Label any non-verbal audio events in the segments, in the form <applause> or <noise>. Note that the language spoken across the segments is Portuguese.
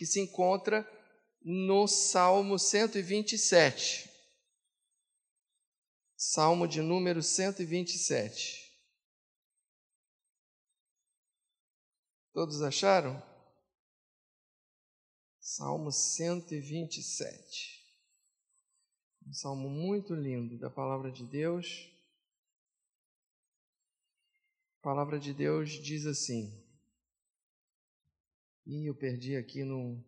que se encontra no Salmo 127. Salmo de número 127. Todos acharam? Salmo 127. Um salmo muito lindo da palavra de Deus. A palavra de Deus diz assim. E eu perdi aqui no.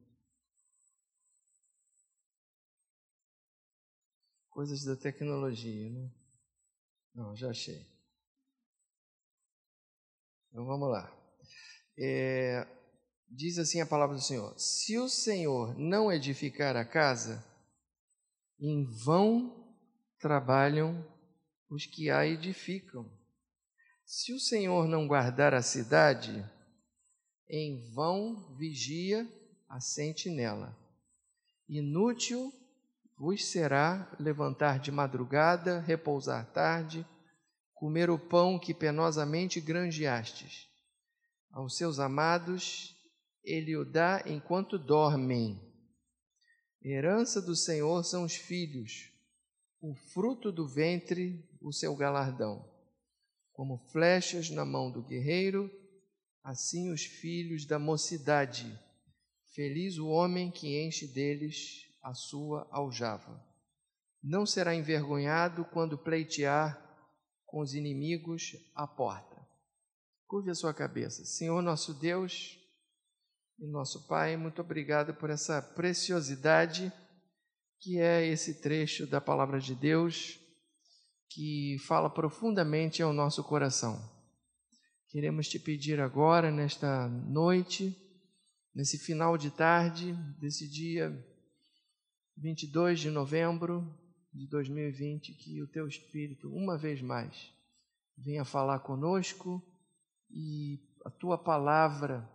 Coisas da tecnologia, né? Não, já achei. Então vamos lá. É, diz assim a palavra do Senhor: Se o Senhor não edificar a casa, em vão trabalham os que a edificam. Se o Senhor não guardar a cidade, em vão vigia a sentinela. Inútil vos será levantar de madrugada, repousar tarde, comer o pão que penosamente granjeastes. Aos seus amados ele o dá enquanto dormem. Herança do Senhor são os filhos, o fruto do ventre, o seu galardão. Como flechas na mão do guerreiro, assim os filhos da mocidade. Feliz o homem que enche deles a sua aljava. Não será envergonhado quando pleitear com os inimigos à porta. Curve a sua cabeça. Senhor nosso Deus e nosso Pai, muito obrigado por essa preciosidade que é esse trecho da palavra de Deus que fala profundamente ao nosso coração. Queremos te pedir agora, nesta noite, nesse final de tarde, desse dia 22 de novembro de 2020, que o teu Espírito, uma vez mais, venha falar conosco e a tua palavra,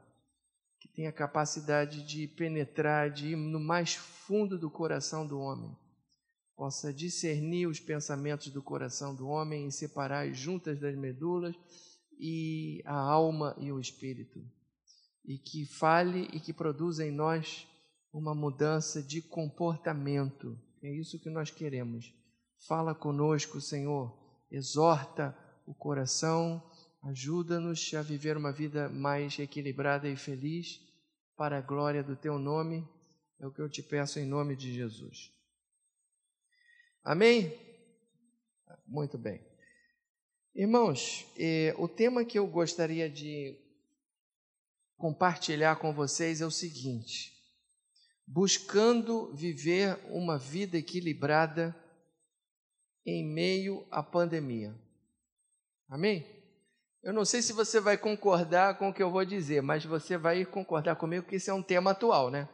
que tem a capacidade de penetrar, de ir no mais fundo do coração do homem, possa discernir os pensamentos do coração do homem e separar as juntas das medulas e a alma e o espírito. E que fale e que produza em nós uma mudança de comportamento. É isso que nós queremos. Fala conosco, Senhor. Exorta o coração Ajuda-nos a viver uma vida mais equilibrada e feliz para a glória do teu nome. É o que eu te peço em nome de Jesus. Amém? Muito bem. Irmãos, eh, o tema que eu gostaria de compartilhar com vocês é o seguinte: buscando viver uma vida equilibrada em meio à pandemia. Amém? Eu não sei se você vai concordar com o que eu vou dizer, mas você vai concordar comigo que esse é um tema atual, né?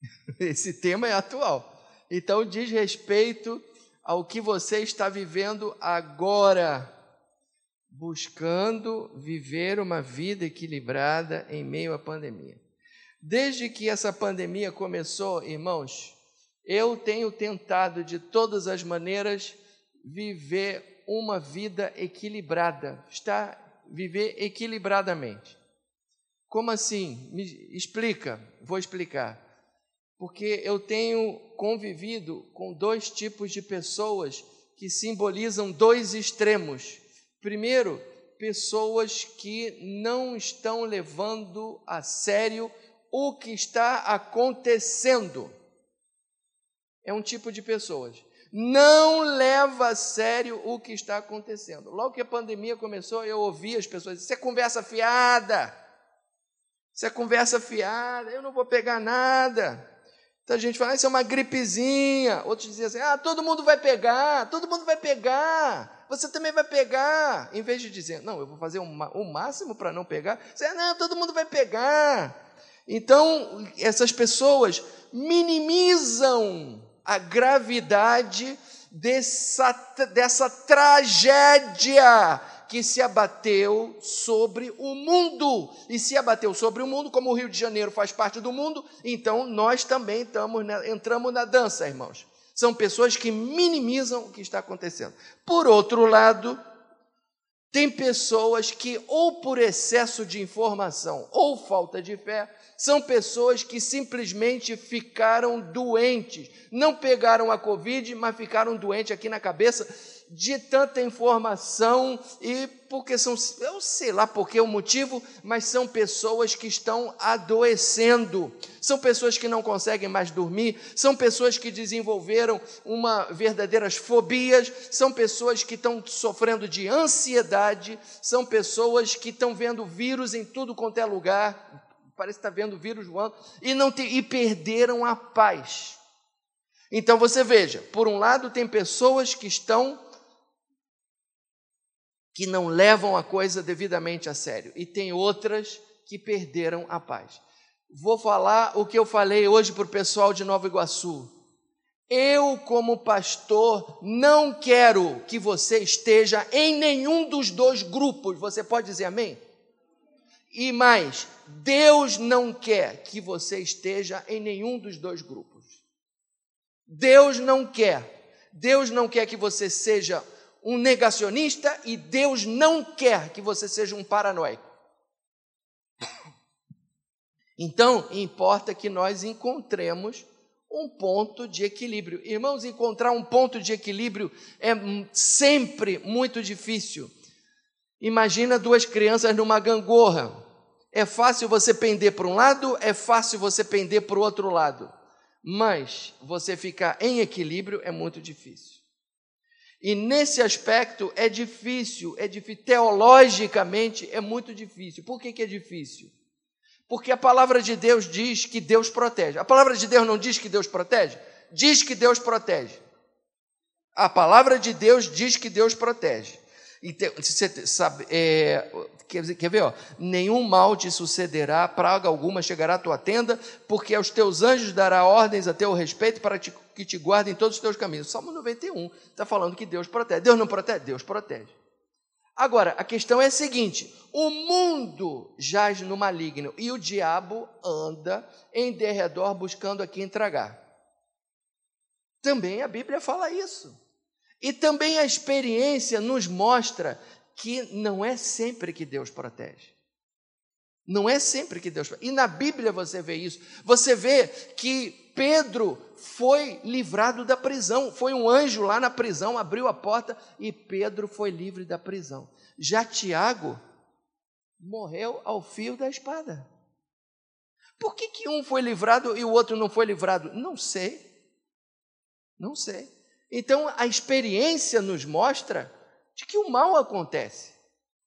<laughs> Esse tema é atual. Então diz respeito ao que você está vivendo agora, buscando viver uma vida equilibrada em meio à pandemia. Desde que essa pandemia começou, irmãos, eu tenho tentado de todas as maneiras viver uma vida equilibrada, está viver equilibradamente. Como assim? Me explica, vou explicar. Porque eu tenho convivido com dois tipos de pessoas que simbolizam dois extremos. Primeiro, pessoas que não estão levando a sério o que está acontecendo. É um tipo de pessoas não leva a sério o que está acontecendo. Logo que a pandemia começou, eu ouvi as pessoas dizer: Isso é conversa fiada. Isso é conversa fiada, eu não vou pegar nada. Então gente fala, isso é uma gripezinha. Outros diziam assim: ah, todo mundo vai pegar, todo mundo vai pegar, você também vai pegar. Em vez de dizer, não, eu vou fazer o máximo para não pegar, você, não, todo mundo vai pegar. Então, essas pessoas minimizam a gravidade dessa, dessa tragédia que se abateu sobre o mundo. E se abateu sobre o mundo, como o Rio de Janeiro faz parte do mundo, então nós também estamos, entramos na dança, irmãos. São pessoas que minimizam o que está acontecendo. Por outro lado, Tem pessoas que, ou por excesso de informação ou falta de fé, são pessoas que simplesmente ficaram doentes. Não pegaram a Covid, mas ficaram doentes aqui na cabeça de tanta informação e porque são, eu sei lá por que o motivo, mas são pessoas que estão adoecendo, são pessoas que não conseguem mais dormir, são pessoas que desenvolveram uma verdadeiras fobias, são pessoas que estão sofrendo de ansiedade, são pessoas que estão vendo vírus em tudo quanto é lugar, parece que está vendo vírus voando, e, não te, e perderam a paz. Então você veja, por um lado tem pessoas que estão que não levam a coisa devidamente a sério, e tem outras que perderam a paz. Vou falar o que eu falei hoje para o pessoal de Nova Iguaçu. Eu, como pastor, não quero que você esteja em nenhum dos dois grupos. Você pode dizer amém? E mais, Deus não quer que você esteja em nenhum dos dois grupos. Deus não quer. Deus não quer que você seja um negacionista e Deus não quer que você seja um paranoico. Então, importa que nós encontremos um ponto de equilíbrio. Irmãos, encontrar um ponto de equilíbrio é sempre muito difícil. Imagina duas crianças numa gangorra. É fácil você pender para um lado, é fácil você pender para o outro lado. Mas você ficar em equilíbrio é muito difícil. E nesse aspecto é difícil, é difícil, teologicamente é muito difícil. Por que, que é difícil? Porque a palavra de Deus diz que Deus protege. A palavra de Deus não diz que Deus protege? Diz que Deus protege. A palavra de Deus diz que Deus protege. Então, você sabe, é, quer, quer ver? Ó, Nenhum mal te sucederá, praga alguma chegará à tua tenda, porque aos teus anjos dará ordens a teu respeito para te, que te guardem todos os teus caminhos. Salmo 91 está falando que Deus protege. Deus não protege? Deus protege. Agora, a questão é a seguinte: o mundo jaz no maligno e o diabo anda em derredor buscando a quem tragar. Também a Bíblia fala isso. E também a experiência nos mostra que não é sempre que Deus protege. Não é sempre que Deus. E na Bíblia você vê isso. Você vê que Pedro foi livrado da prisão. Foi um anjo lá na prisão, abriu a porta e Pedro foi livre da prisão. Já Tiago morreu ao fio da espada. Por que, que um foi livrado e o outro não foi livrado? Não sei. Não sei. Então a experiência nos mostra de que o mal acontece.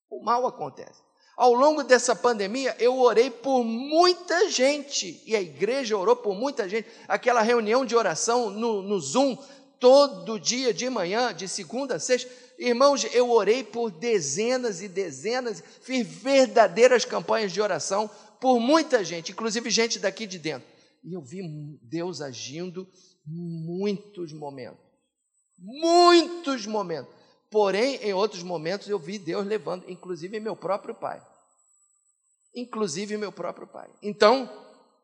O mal acontece. Ao longo dessa pandemia, eu orei por muita gente, e a igreja orou por muita gente. Aquela reunião de oração no, no Zoom, todo dia de manhã, de segunda a sexta. Irmãos, eu orei por dezenas e dezenas, fiz verdadeiras campanhas de oração por muita gente, inclusive gente daqui de dentro. E eu vi Deus agindo em muitos momentos muitos momentos. Porém, em outros momentos eu vi Deus levando, inclusive meu próprio pai. Inclusive meu próprio pai. Então,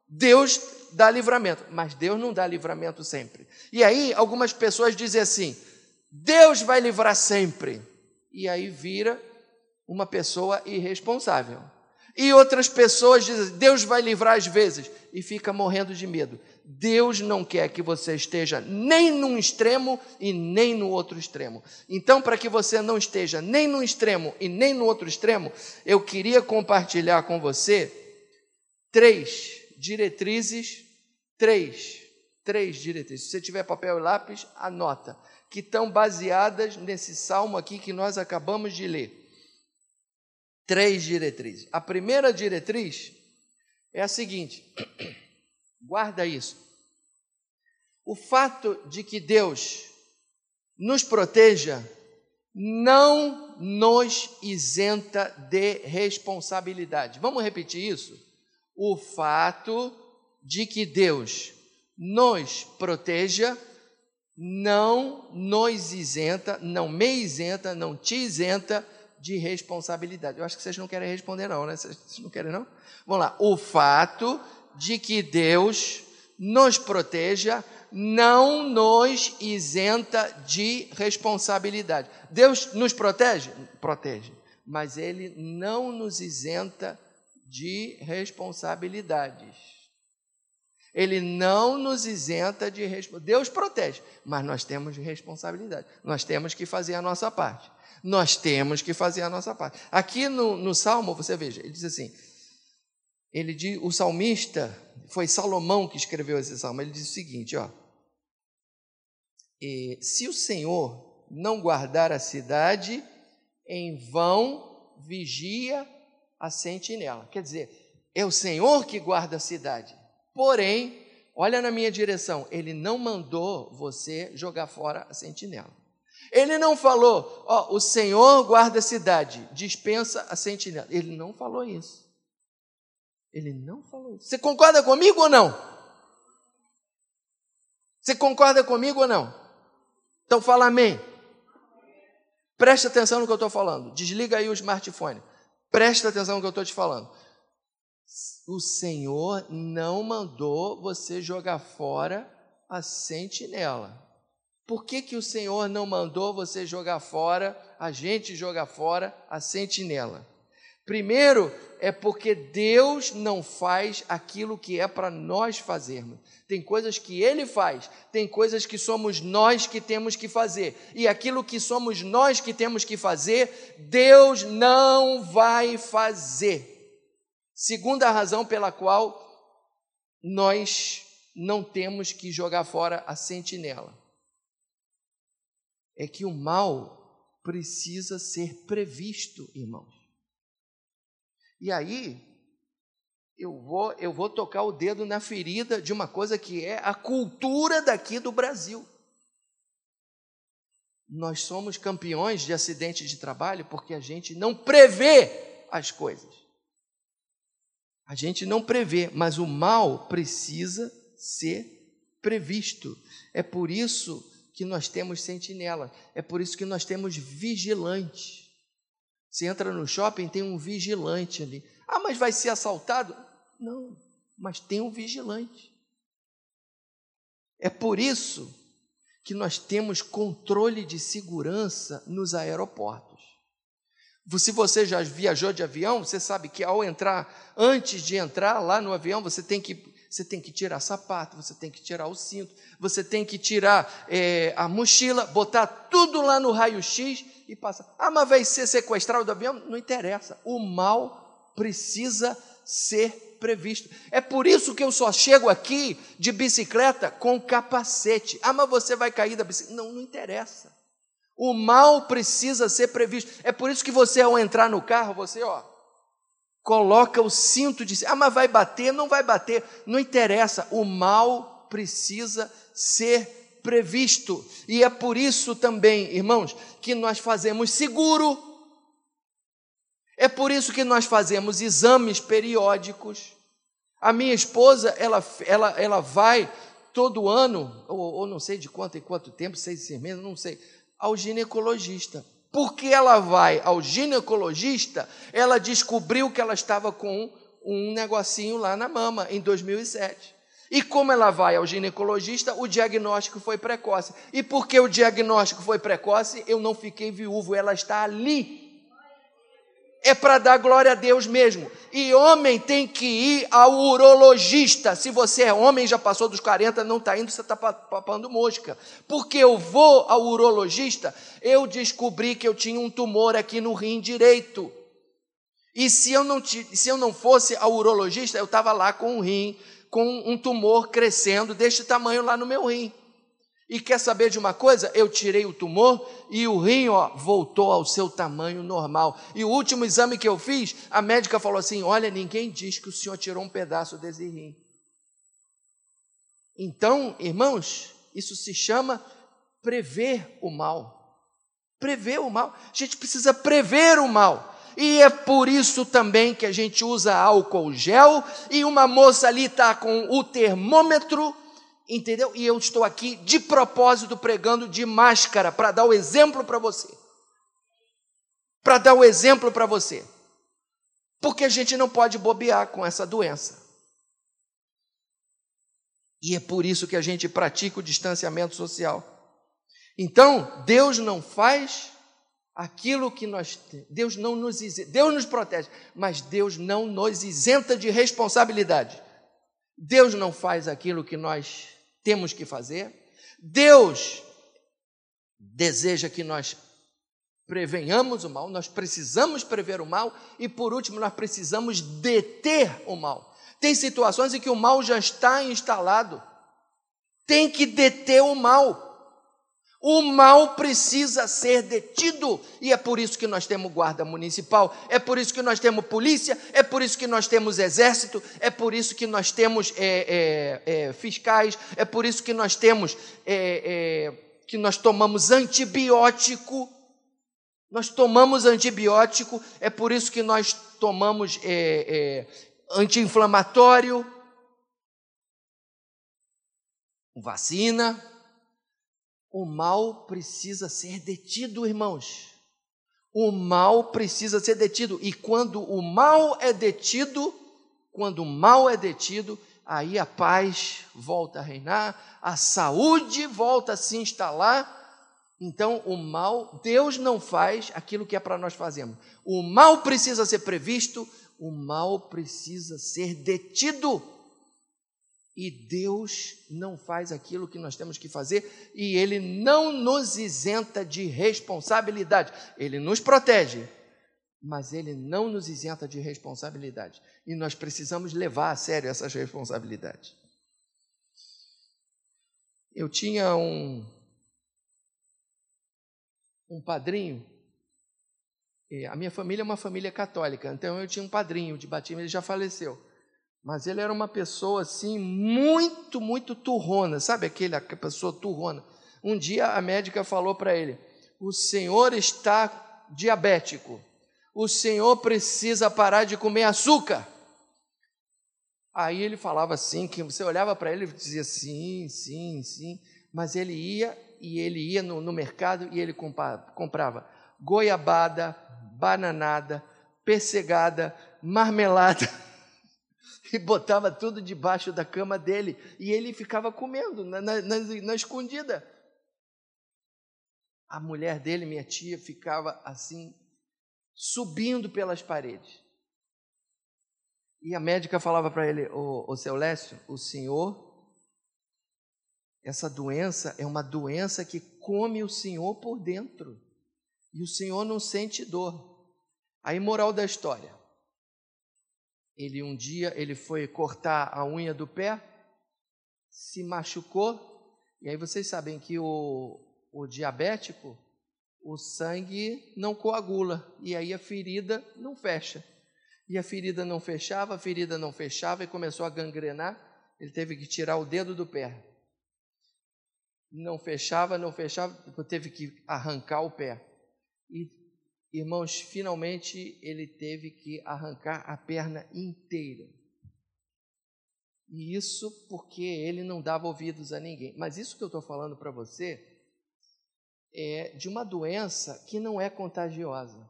Deus dá livramento, mas Deus não dá livramento sempre. E aí, algumas pessoas dizem assim: Deus vai livrar sempre. E aí vira uma pessoa irresponsável. E outras pessoas dizem: Deus vai livrar às vezes, e fica morrendo de medo. Deus não quer que você esteja nem num extremo e nem no outro extremo. Então, para que você não esteja nem num extremo e nem no outro extremo, eu queria compartilhar com você três diretrizes, três, três diretrizes. Se você tiver papel e lápis, anota, que estão baseadas nesse salmo aqui que nós acabamos de ler. Três diretrizes. A primeira diretriz é a seguinte: <clears throat> Guarda isso. O fato de que Deus nos proteja não nos isenta de responsabilidade. Vamos repetir isso? O fato de que Deus nos proteja não nos isenta, não me isenta, não te isenta de responsabilidade. Eu acho que vocês não querem responder, não, né? Vocês não querem, não? Vamos lá. O fato de que Deus nos proteja não nos isenta de responsabilidade. Deus nos protege? Protege. mas ele não nos isenta de responsabilidades. Ele não nos isenta de responsabilidade. Deus protege, mas nós temos responsabilidade. Nós temos que fazer a nossa parte. Nós temos que fazer a nossa parte. Aqui no, no Salmo, você veja, ele diz assim: ele diz, o salmista, foi Salomão que escreveu esse salmo, ele diz o seguinte: ó, se o Senhor não guardar a cidade, em vão vigia a sentinela. Quer dizer, é o Senhor que guarda a cidade. Porém, olha na minha direção, ele não mandou você jogar fora a sentinela. Ele não falou, ó, o Senhor guarda a cidade, dispensa a sentinela. Ele não falou isso. Ele não falou isso. Você concorda comigo ou não? Você concorda comigo ou não? Então fala amém. Preste atenção no que eu estou falando. Desliga aí o smartphone. Preste atenção no que eu estou te falando. O Senhor não mandou você jogar fora a sentinela. Por que, que o Senhor não mandou você jogar fora, a gente jogar fora a sentinela? Primeiro, é porque Deus não faz aquilo que é para nós fazermos. Tem coisas que Ele faz, tem coisas que somos nós que temos que fazer. E aquilo que somos nós que temos que fazer, Deus não vai fazer. Segunda razão pela qual nós não temos que jogar fora a sentinela é que o mal precisa ser previsto, irmãos. E aí, eu vou, eu vou tocar o dedo na ferida de uma coisa que é a cultura daqui do Brasil. Nós somos campeões de acidentes de trabalho porque a gente não prevê as coisas. A gente não prevê, mas o mal precisa ser previsto. É por isso que nós temos sentinela, é por isso que nós temos vigilante. Você entra no shopping, tem um vigilante ali. Ah, mas vai ser assaltado? Não, mas tem um vigilante. É por isso que nós temos controle de segurança nos aeroportos. Se você já viajou de avião, você sabe que ao entrar, antes de entrar lá no avião, você tem que você tem que tirar sapato, você tem que tirar o cinto, você tem que tirar é, a mochila, botar tudo lá no raio-x e passar. Ah, mas vai ser sequestrado do avião? Não interessa. O mal precisa ser previsto. É por isso que eu só chego aqui de bicicleta com capacete. Ah, mas você vai cair da bicicleta. Não, não interessa. O mal precisa ser previsto. É por isso que você, ao entrar no carro, você, ó, coloca o cinto de. Ah, mas vai bater? Não vai bater. Não interessa. O mal precisa ser previsto. E é por isso também, irmãos, que nós fazemos seguro. É por isso que nós fazemos exames periódicos. A minha esposa, ela, ela, ela vai todo ano, ou, ou não sei de quanto em quanto tempo, seis meses, não sei, ao ginecologista porque ela vai ao ginecologista, ela descobriu que ela estava com um negocinho lá na mama em 2007. E como ela vai ao ginecologista, o diagnóstico foi precoce. E porque o diagnóstico foi precoce, eu não fiquei viúvo, ela está ali é para dar glória a Deus mesmo. E homem tem que ir ao urologista. Se você é homem, já passou dos 40, não está indo, você está papando mosca. Porque eu vou ao urologista, eu descobri que eu tinha um tumor aqui no rim direito. E se eu não, se eu não fosse ao urologista, eu estava lá com um rim, com um tumor crescendo deste tamanho lá no meu rim. E quer saber de uma coisa? Eu tirei o tumor e o rim ó, voltou ao seu tamanho normal. E o último exame que eu fiz, a médica falou assim: Olha, ninguém diz que o senhor tirou um pedaço desse rim. Então, irmãos, isso se chama prever o mal. Prever o mal. A gente precisa prever o mal. E é por isso também que a gente usa álcool gel e uma moça ali está com o termômetro Entendeu? E eu estou aqui de propósito pregando de máscara para dar o exemplo para você. Para dar o exemplo para você. Porque a gente não pode bobear com essa doença. E é por isso que a gente pratica o distanciamento social. Então, Deus não faz aquilo que nós Deus não nos Deus nos protege, mas Deus não nos isenta de responsabilidade. Deus não faz aquilo que nós temos que fazer. Deus deseja que nós prevenhamos o mal, nós precisamos prever o mal e por último nós precisamos deter o mal. Tem situações em que o mal já está instalado. Tem que deter o mal. O mal precisa ser detido, e é por isso que nós temos guarda municipal, é por isso que nós temos polícia, é por isso que nós temos exército, é por isso que nós temos é, é, é, fiscais, é por isso que nós temos é, é, que nós tomamos antibiótico. Nós tomamos antibiótico, é por isso que nós tomamos é, anti-inflamatório, vacina. O mal precisa ser detido, irmãos. O mal precisa ser detido. E quando o mal é detido, quando o mal é detido, aí a paz volta a reinar, a saúde volta a se instalar. Então, o mal, Deus não faz aquilo que é para nós fazermos. O mal precisa ser previsto, o mal precisa ser detido. E Deus não faz aquilo que nós temos que fazer e Ele não nos isenta de responsabilidade. Ele nos protege, mas Ele não nos isenta de responsabilidade. E nós precisamos levar a sério essas responsabilidades. Eu tinha um, um padrinho a minha família é uma família católica, então eu tinha um padrinho de batismo, ele já faleceu. Mas ele era uma pessoa assim, muito, muito turrona, sabe aquele, aquela pessoa turrona? Um dia a médica falou para ele: O senhor está diabético, o senhor precisa parar de comer açúcar. Aí ele falava assim, que você olhava para ele e dizia sim, sim, sim, mas ele ia e ele ia no, no mercado e ele comprava, comprava goiabada, bananada, persegada, marmelada. <laughs> <laughs> E botava tudo debaixo da cama dele. E ele ficava comendo na, na, na, na escondida. A mulher dele, minha tia, ficava assim, subindo pelas paredes. E a médica falava para ele: Ô, ô seu Lécio, o senhor, essa doença é uma doença que come o senhor por dentro e o Senhor não sente dor. Aí, moral da história. Ele um dia ele foi cortar a unha do pé, se machucou, e aí vocês sabem que o, o diabético, o sangue não coagula, e aí a ferida não fecha. E a ferida não fechava, a ferida não fechava e começou a gangrenar. Ele teve que tirar o dedo do pé. Não fechava, não fechava, teve que arrancar o pé. E, irmãos, finalmente ele teve que arrancar a perna inteira. E isso porque ele não dava ouvidos a ninguém. Mas isso que eu estou falando para você é de uma doença que não é contagiosa.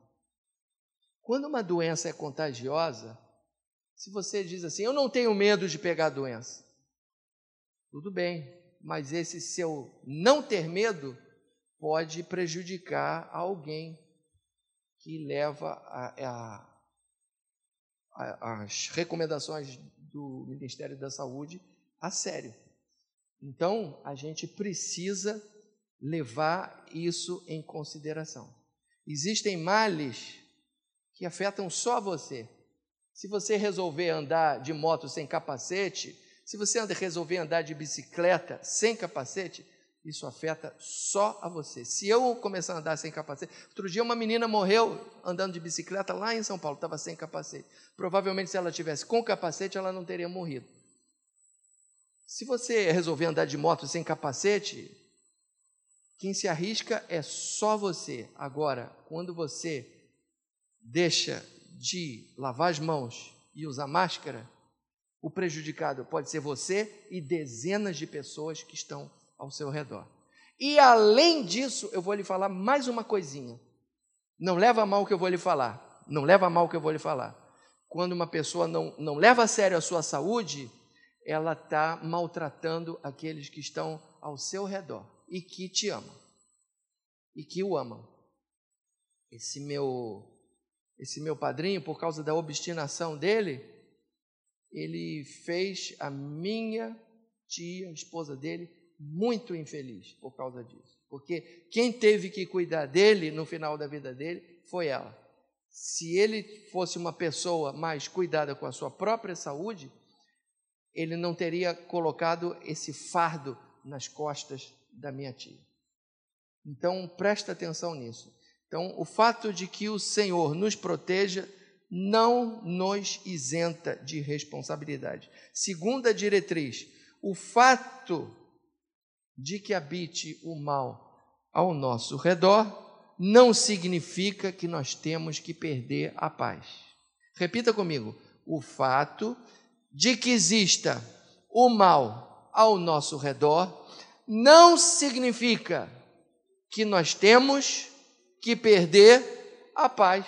Quando uma doença é contagiosa, se você diz assim, eu não tenho medo de pegar a doença, tudo bem, mas esse seu não ter medo pode prejudicar alguém que leva a, a, a, as recomendações do Ministério da Saúde a sério. Então, a gente precisa levar isso em consideração. Existem males que afetam só você. Se você resolver andar de moto sem capacete, se você resolver andar de bicicleta sem capacete, isso afeta só a você. Se eu começar a andar sem capacete, outro dia uma menina morreu andando de bicicleta lá em São Paulo, estava sem capacete. Provavelmente se ela tivesse com capacete, ela não teria morrido. Se você resolver andar de moto sem capacete, quem se arrisca é só você. Agora, quando você deixa de lavar as mãos e usar máscara, o prejudicado pode ser você e dezenas de pessoas que estão ao seu redor. E além disso, eu vou lhe falar mais uma coisinha. Não leva a mal o que eu vou lhe falar. Não leva a mal o que eu vou lhe falar. Quando uma pessoa não, não leva a sério a sua saúde, ela está maltratando aqueles que estão ao seu redor e que te amam e que o amam. esse meu esse meu padrinho, por causa da obstinação dele, ele fez a minha tia, a esposa dele, muito infeliz por causa disso. Porque quem teve que cuidar dele no final da vida dele foi ela. Se ele fosse uma pessoa mais cuidada com a sua própria saúde, ele não teria colocado esse fardo nas costas da minha tia. Então, presta atenção nisso. Então, o fato de que o Senhor nos proteja não nos isenta de responsabilidade. Segunda diretriz, o fato de que habite o mal ao nosso redor não significa que nós temos que perder a paz. Repita comigo: o fato de que exista o mal ao nosso redor não significa que nós temos que perder a paz.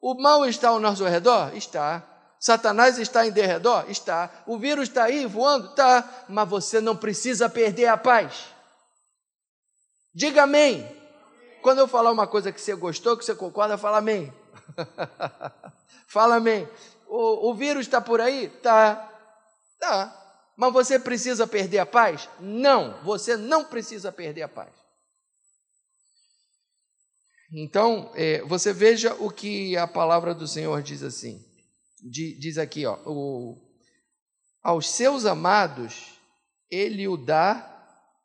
O mal está ao nosso redor? Está. Satanás está em derredor? Está. O vírus está aí voando? Está. Mas você não precisa perder a paz. Diga amém. Quando eu falar uma coisa que você gostou, que você concorda, fala amém. <laughs> fala amém. O, o vírus está por aí? Tá. Tá. Mas você precisa perder a paz? Não, você não precisa perder a paz. Então, é, você veja o que a palavra do Senhor diz assim. Diz aqui, ó, o, aos seus amados ele o dá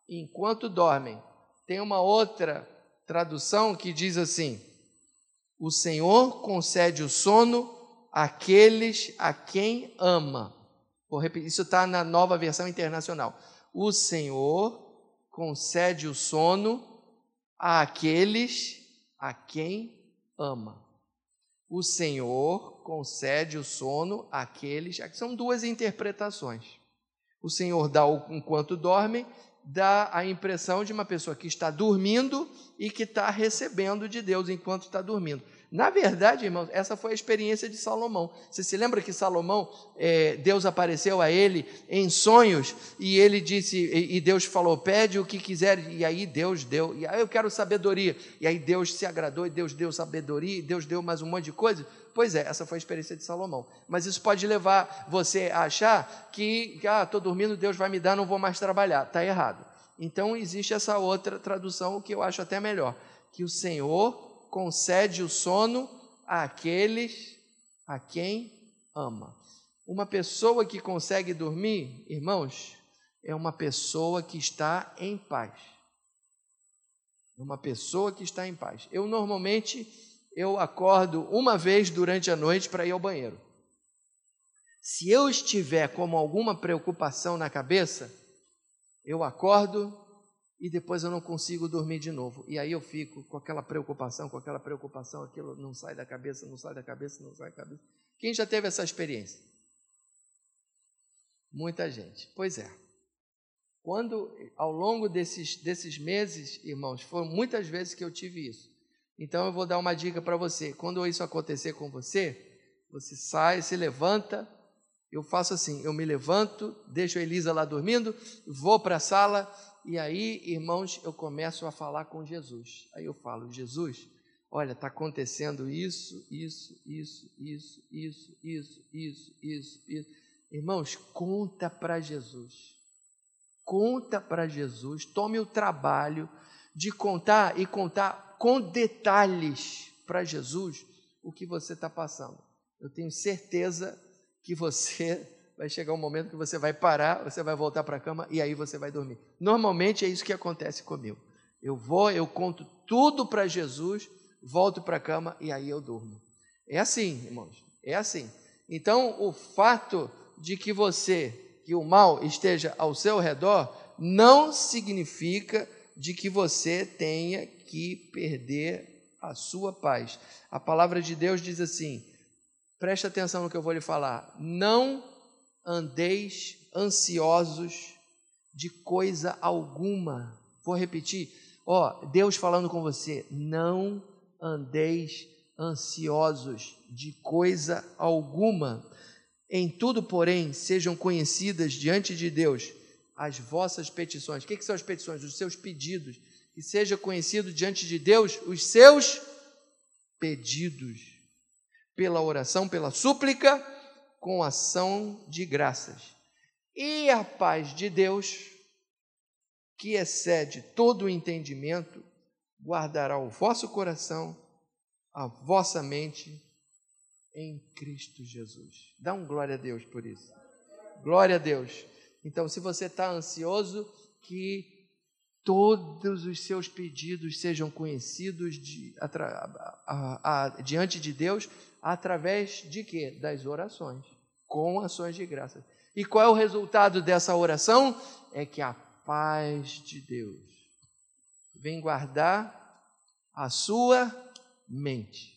enquanto dormem. Tem uma outra tradução que diz assim: O Senhor concede o sono àqueles a quem ama. Vou repetir, isso está na nova versão internacional. O Senhor concede o sono àqueles a quem ama. O Senhor concede o sono àqueles. São duas interpretações. O Senhor dá o enquanto dorme, dá a impressão de uma pessoa que está dormindo e que está recebendo de Deus enquanto está dormindo. Na verdade, irmãos, essa foi a experiência de Salomão. Você se lembra que Salomão, é, Deus apareceu a ele em sonhos e ele disse, e, e, Deus falou: pede o que quiser, e aí Deus deu, e aí eu quero sabedoria, e aí Deus se agradou, e Deus deu sabedoria, e Deus deu mais um monte de coisa. Pois é, essa foi a experiência de Salomão. Mas isso pode levar você a achar que, ah, estou dormindo, Deus vai me dar, não vou mais trabalhar. Está errado. Então existe essa outra tradução que eu acho até melhor, que o Senhor concede o sono àqueles a quem ama. Uma pessoa que consegue dormir, irmãos, é uma pessoa que está em paz. Uma pessoa que está em paz. Eu normalmente eu acordo uma vez durante a noite para ir ao banheiro. Se eu estiver com alguma preocupação na cabeça, eu acordo e depois eu não consigo dormir de novo. E aí eu fico com aquela preocupação, com aquela preocupação, aquilo não sai da cabeça, não sai da cabeça, não sai da cabeça. Quem já teve essa experiência? Muita gente. Pois é. Quando, ao longo desses, desses meses, irmãos, foram muitas vezes que eu tive isso. Então eu vou dar uma dica para você. Quando isso acontecer com você, você sai, se levanta. Eu faço assim: eu me levanto, deixo a Elisa lá dormindo, vou para a sala e aí, irmãos, eu começo a falar com Jesus. Aí eu falo, Jesus, olha, está acontecendo isso, isso, isso, isso, isso, isso, isso, isso, isso. Irmãos, conta para Jesus. Conta para Jesus. Tome o trabalho de contar e contar com detalhes para Jesus o que você está passando. Eu tenho certeza que você <laughs> vai chegar um momento que você vai parar, você vai voltar para a cama e aí você vai dormir. Normalmente é isso que acontece comigo. Eu vou, eu conto tudo para Jesus, volto para a cama e aí eu durmo. É assim, irmãos, é assim. Então, o fato de que você, que o mal esteja ao seu redor, não significa de que você tenha que perder a sua paz. A palavra de Deus diz assim: preste atenção no que eu vou lhe falar. Não andeis ansiosos de coisa alguma. Vou repetir, ó, Deus falando com você, não andeis ansiosos de coisa alguma. Em tudo, porém, sejam conhecidas diante de Deus as vossas petições. O que, que são as petições? Os seus pedidos. Que seja conhecido diante de Deus os seus pedidos pela oração, pela súplica, com ação de graças. E a paz de Deus, que excede todo o entendimento, guardará o vosso coração, a vossa mente em Cristo Jesus. Dá um glória a Deus por isso. Glória a Deus. Então, se você está ansioso, que todos os seus pedidos sejam conhecidos de, a, a, a, diante de Deus através de quê? Das orações, com ações de graça. E qual é o resultado dessa oração? É que a paz de Deus vem guardar a sua mente.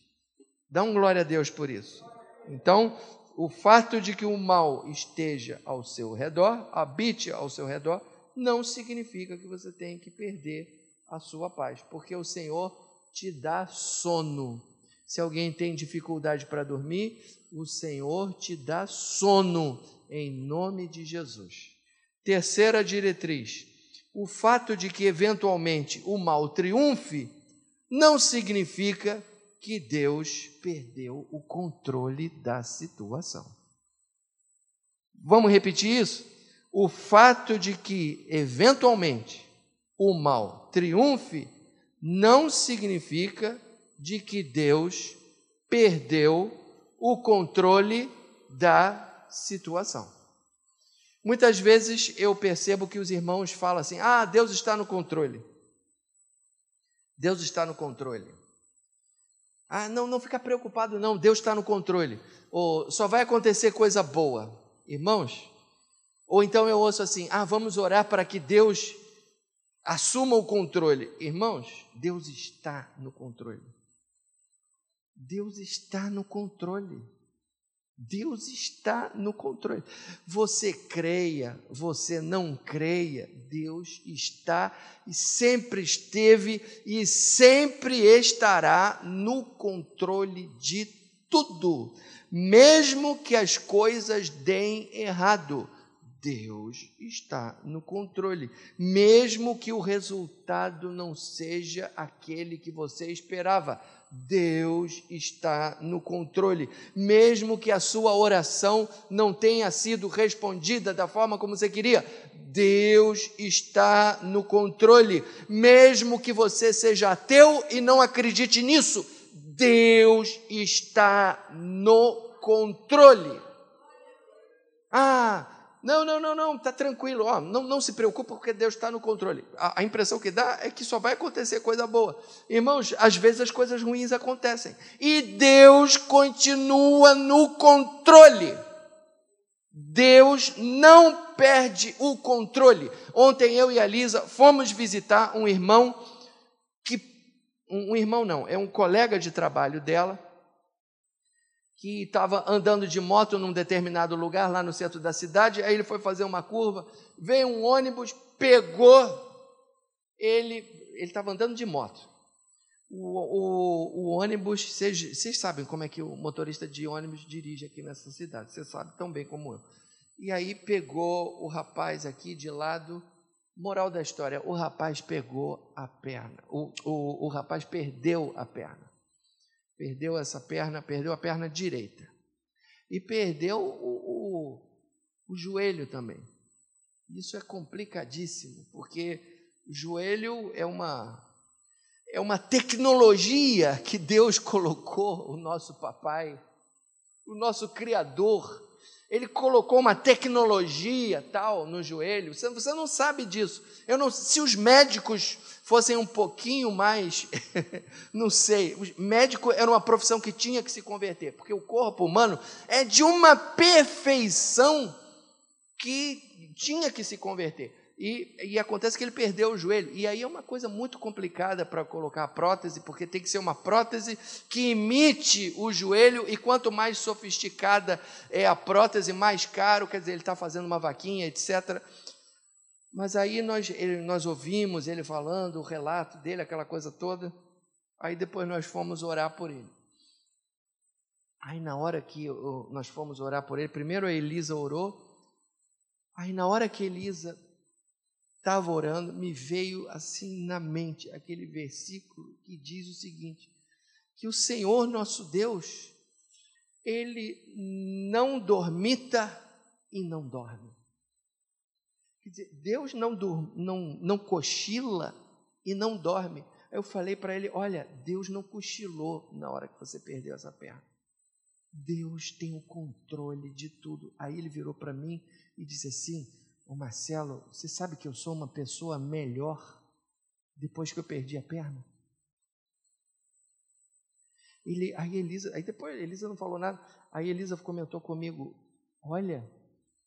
Dá um glória a Deus por isso. Então, o fato de que o mal esteja ao seu redor, habite ao seu redor, não significa que você tem que perder a sua paz, porque o Senhor te dá sono. Se alguém tem dificuldade para dormir, o Senhor te dá sono, em nome de Jesus. Terceira diretriz: o fato de que eventualmente o mal triunfe não significa que Deus perdeu o controle da situação. Vamos repetir isso? O fato de que, eventualmente, o mal triunfe não significa de que Deus perdeu o controle da situação. Muitas vezes eu percebo que os irmãos falam assim: ah, Deus está no controle. Deus está no controle. Ah, não, não fica preocupado, não, Deus está no controle. Só vai acontecer coisa boa. Irmãos, ou então eu ouço assim: ah, vamos orar para que Deus assuma o controle. Irmãos, Deus está no controle. Deus está no controle. Deus está no controle. Você creia, você não creia, Deus está e sempre esteve e sempre estará no controle de tudo, mesmo que as coisas deem errado. Deus está no controle, mesmo que o resultado não seja aquele que você esperava. Deus está no controle, mesmo que a sua oração não tenha sido respondida da forma como você queria. Deus está no controle, mesmo que você seja ateu e não acredite nisso. Deus está no controle. Não, não, não, não, está tranquilo, ó, não, não se preocupa porque Deus está no controle. A, a, impressão que dá é que só vai acontecer coisa boa. Irmãos, às vezes as coisas ruins acontecem. E Deus continua no controle. Deus não perde o controle. Ontem eu e a Lisa fomos visitar um irmão que. Um, um irmão não, é um colega de trabalho dela que estava andando de moto num determinado lugar lá no centro da cidade, aí ele foi fazer uma curva, veio um ônibus, pegou ele, ele estava andando de moto. O, o, o ônibus, vocês sabem como é que o motorista de ônibus dirige aqui nessa cidade, você sabe tão bem como eu. E aí pegou o rapaz aqui de lado, moral da história, o rapaz pegou a perna, o, o, o rapaz perdeu a perna. Perdeu essa perna, perdeu a perna direita. E perdeu o, o, o joelho também. Isso é complicadíssimo, porque o joelho é uma é uma tecnologia que Deus <laughs> colocou, o nosso papai, o nosso criador, ele colocou uma tecnologia tal no joelho. Você, você não sabe disso. Eu não, se os médicos fossem um pouquinho mais, <laughs> não sei, médico era uma profissão que tinha que se converter, porque o corpo humano é de uma perfeição que tinha que se converter. E, e, acontece que ele perdeu o joelho. E aí é uma coisa muito complicada para colocar a prótese, porque tem que ser uma prótese que imite o joelho, e quanto mais sofisticada é a prótese, mais caro, quer dizer, ele está fazendo uma vaquinha, etc. Mas aí nós, ele, nós ouvimos ele falando, o relato dele, aquela coisa toda. Aí depois nós fomos orar por ele. Aí na hora que nós fomos orar por ele, primeiro a Elisa orou. Aí na hora que Elisa estava orando, me veio assim na mente aquele versículo que diz o seguinte: que o Senhor nosso Deus, ele não dormita e não dorme. Quer dizer, Deus não, não, não cochila e não dorme. Aí eu falei para ele: olha, Deus não cochilou na hora que você perdeu essa perna. Deus tem o controle de tudo. Aí ele virou para mim e disse assim: Marcelo, você sabe que eu sou uma pessoa melhor depois que eu perdi a perna? Ele, aí Elisa, aí depois Elisa não falou nada. Aí Elisa comentou comigo: Olha,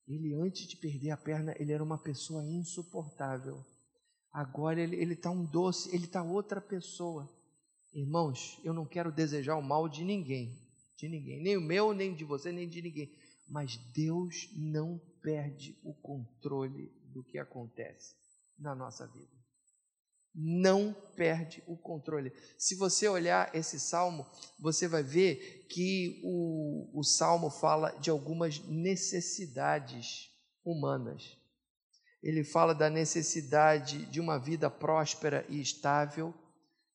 ele antes de perder a perna, ele era uma pessoa insuportável. Agora ele está um doce, ele está outra pessoa. Irmãos, eu não quero desejar o mal de ninguém, de ninguém, nem o meu, nem de você, nem de ninguém. Mas Deus não perde o controle do que acontece na nossa vida. Não perde o controle. Se você olhar esse salmo, você vai ver que o, o salmo fala de algumas necessidades humanas ele fala da necessidade de uma vida próspera e estável,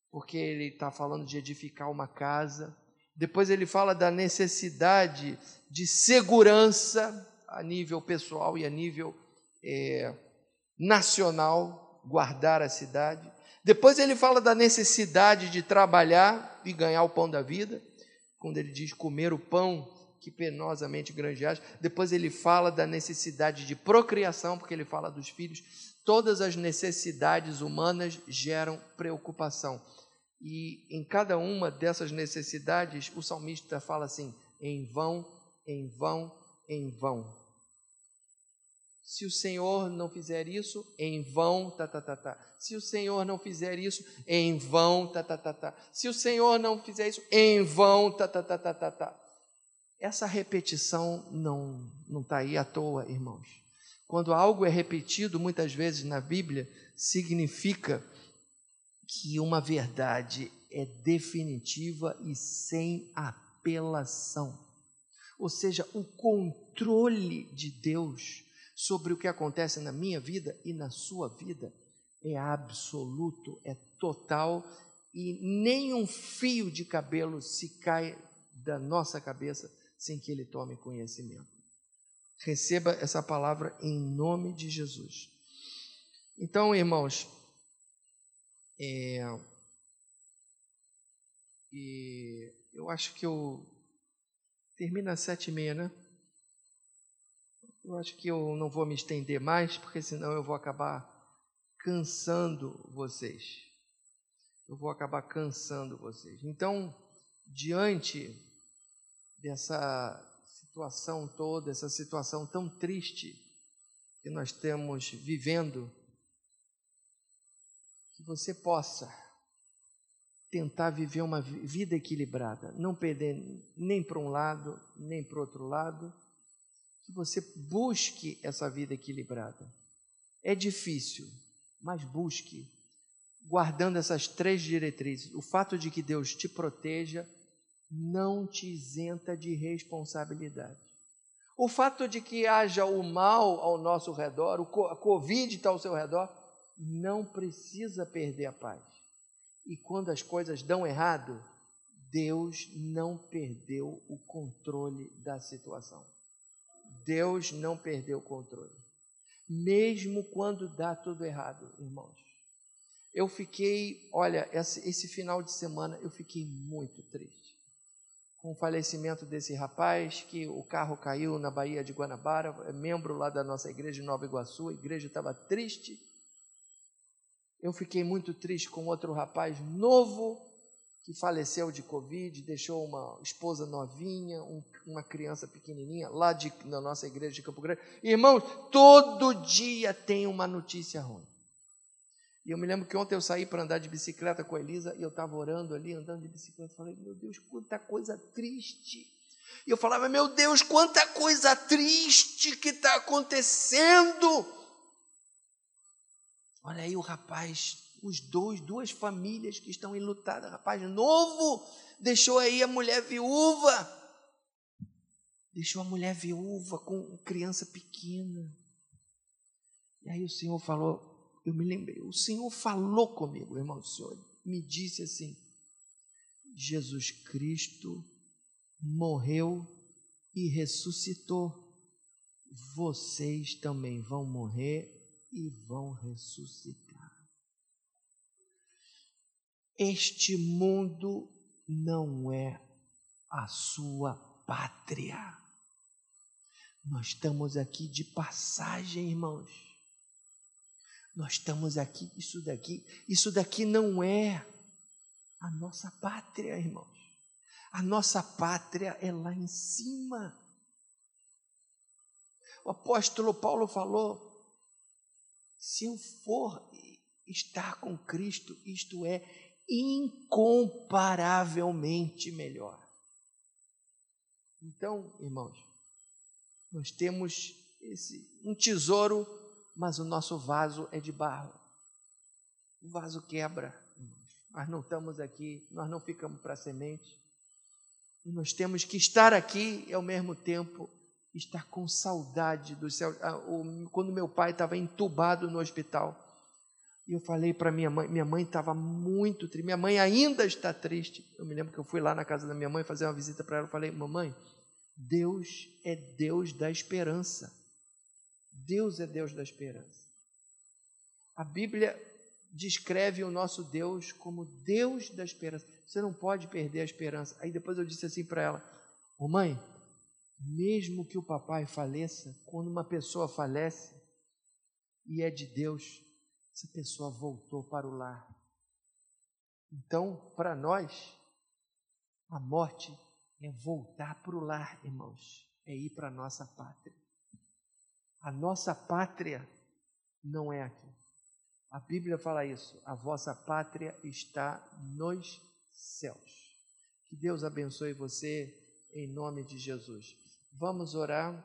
porque ele está falando de edificar uma casa. Depois ele fala da necessidade de segurança a nível pessoal e a nível é, nacional, guardar a cidade. Depois ele fala da necessidade de trabalhar e ganhar o pão da vida, quando ele diz comer o pão que penosamente granjeados. Depois ele fala da necessidade de procriação, porque ele fala dos filhos. Todas as necessidades humanas geram preocupação. E em cada uma dessas necessidades, o salmista fala assim: em vão, em vão, em vão. Se o Senhor não fizer isso, em vão, tá, tá, tá, tá. Se o Senhor não fizer isso, em vão, tá, tá, tá, tá. Se o Senhor não fizer isso, em vão, tá, tá, tá, tá, tá, tá. Essa repetição não não está aí à toa, irmãos. Quando algo é repetido muitas vezes na Bíblia, significa que uma verdade é definitiva e sem apelação. Ou seja, o controle de Deus sobre o que acontece na minha vida e na sua vida é absoluto, é total e nem um fio de cabelo se cai da nossa cabeça sem que ele tome conhecimento. Receba essa palavra em nome de Jesus. Então, irmãos, é, eu acho que eu termina às sete e meia, né? Eu acho que eu não vou me estender mais, porque senão eu vou acabar cansando vocês. Eu vou acabar cansando vocês. Então, diante dessa situação toda, essa situação tão triste que nós estamos vivendo, que você possa tentar viver uma vida equilibrada, não perder nem para um lado, nem para o outro lado, que você busque essa vida equilibrada. É difícil, mas busque, guardando essas três diretrizes: o fato de que Deus te proteja, não te isenta de responsabilidade. O fato de que haja o mal ao nosso redor, a Covid está ao seu redor, não precisa perder a paz. E quando as coisas dão errado, Deus não perdeu o controle da situação. Deus não perdeu o controle. Mesmo quando dá tudo errado, irmãos. Eu fiquei, olha, esse, esse final de semana eu fiquei muito triste com o falecimento desse rapaz, que o carro caiu na Baía de Guanabara, é membro lá da nossa igreja de Nova Iguaçu, a igreja estava triste. Eu fiquei muito triste com outro rapaz novo que faleceu de Covid, deixou uma esposa novinha, um, uma criança pequenininha lá de, na nossa igreja de Campo Grande. Irmãos, todo dia tem uma notícia ruim. E eu me lembro que ontem eu saí para andar de bicicleta com a Elisa e eu estava orando ali, andando de bicicleta. Falei, meu Deus, quanta coisa triste. E eu falava, meu Deus, quanta coisa triste que está acontecendo. Olha aí o rapaz, os dois, duas famílias que estão enlutadas. Rapaz novo, deixou aí a mulher viúva. Deixou a mulher viúva com criança pequena. E aí o Senhor falou: eu me lembrei, o Senhor falou comigo, irmão, o Senhor me disse assim: Jesus Cristo morreu e ressuscitou. Vocês também vão morrer e vão ressuscitar. Este mundo não é a sua pátria. Nós estamos aqui de passagem, irmãos. Nós estamos aqui, isso daqui, isso daqui não é a nossa pátria, irmãos. A nossa pátria é lá em cima. O apóstolo Paulo falou: se eu for estar com Cristo, isto é incomparavelmente melhor. Então, irmãos, nós temos esse, um tesouro, mas o nosso vaso é de barro. O vaso quebra. Nós não estamos aqui, nós não ficamos para semente. E nós temos que estar aqui e, ao mesmo tempo, estar com saudade do céu. Ah, quando meu pai estava entubado no hospital, e eu falei para minha mãe, minha mãe estava muito triste, minha mãe ainda está triste. Eu me lembro que eu fui lá na casa da minha mãe fazer uma visita para ela, eu falei, mamãe, Deus é Deus da esperança. Deus é Deus da esperança. A Bíblia descreve o nosso Deus como Deus da esperança. Você não pode perder a esperança. Aí depois eu disse assim para ela: Ô mãe, mesmo que o papai faleça, quando uma pessoa falece e é de Deus, essa pessoa voltou para o lar. Então, para nós, a morte é voltar para o lar, irmãos, é ir para a nossa pátria. A nossa pátria não é aqui. A Bíblia fala isso. A vossa pátria está nos céus. Que Deus abençoe você em nome de Jesus. Vamos orar.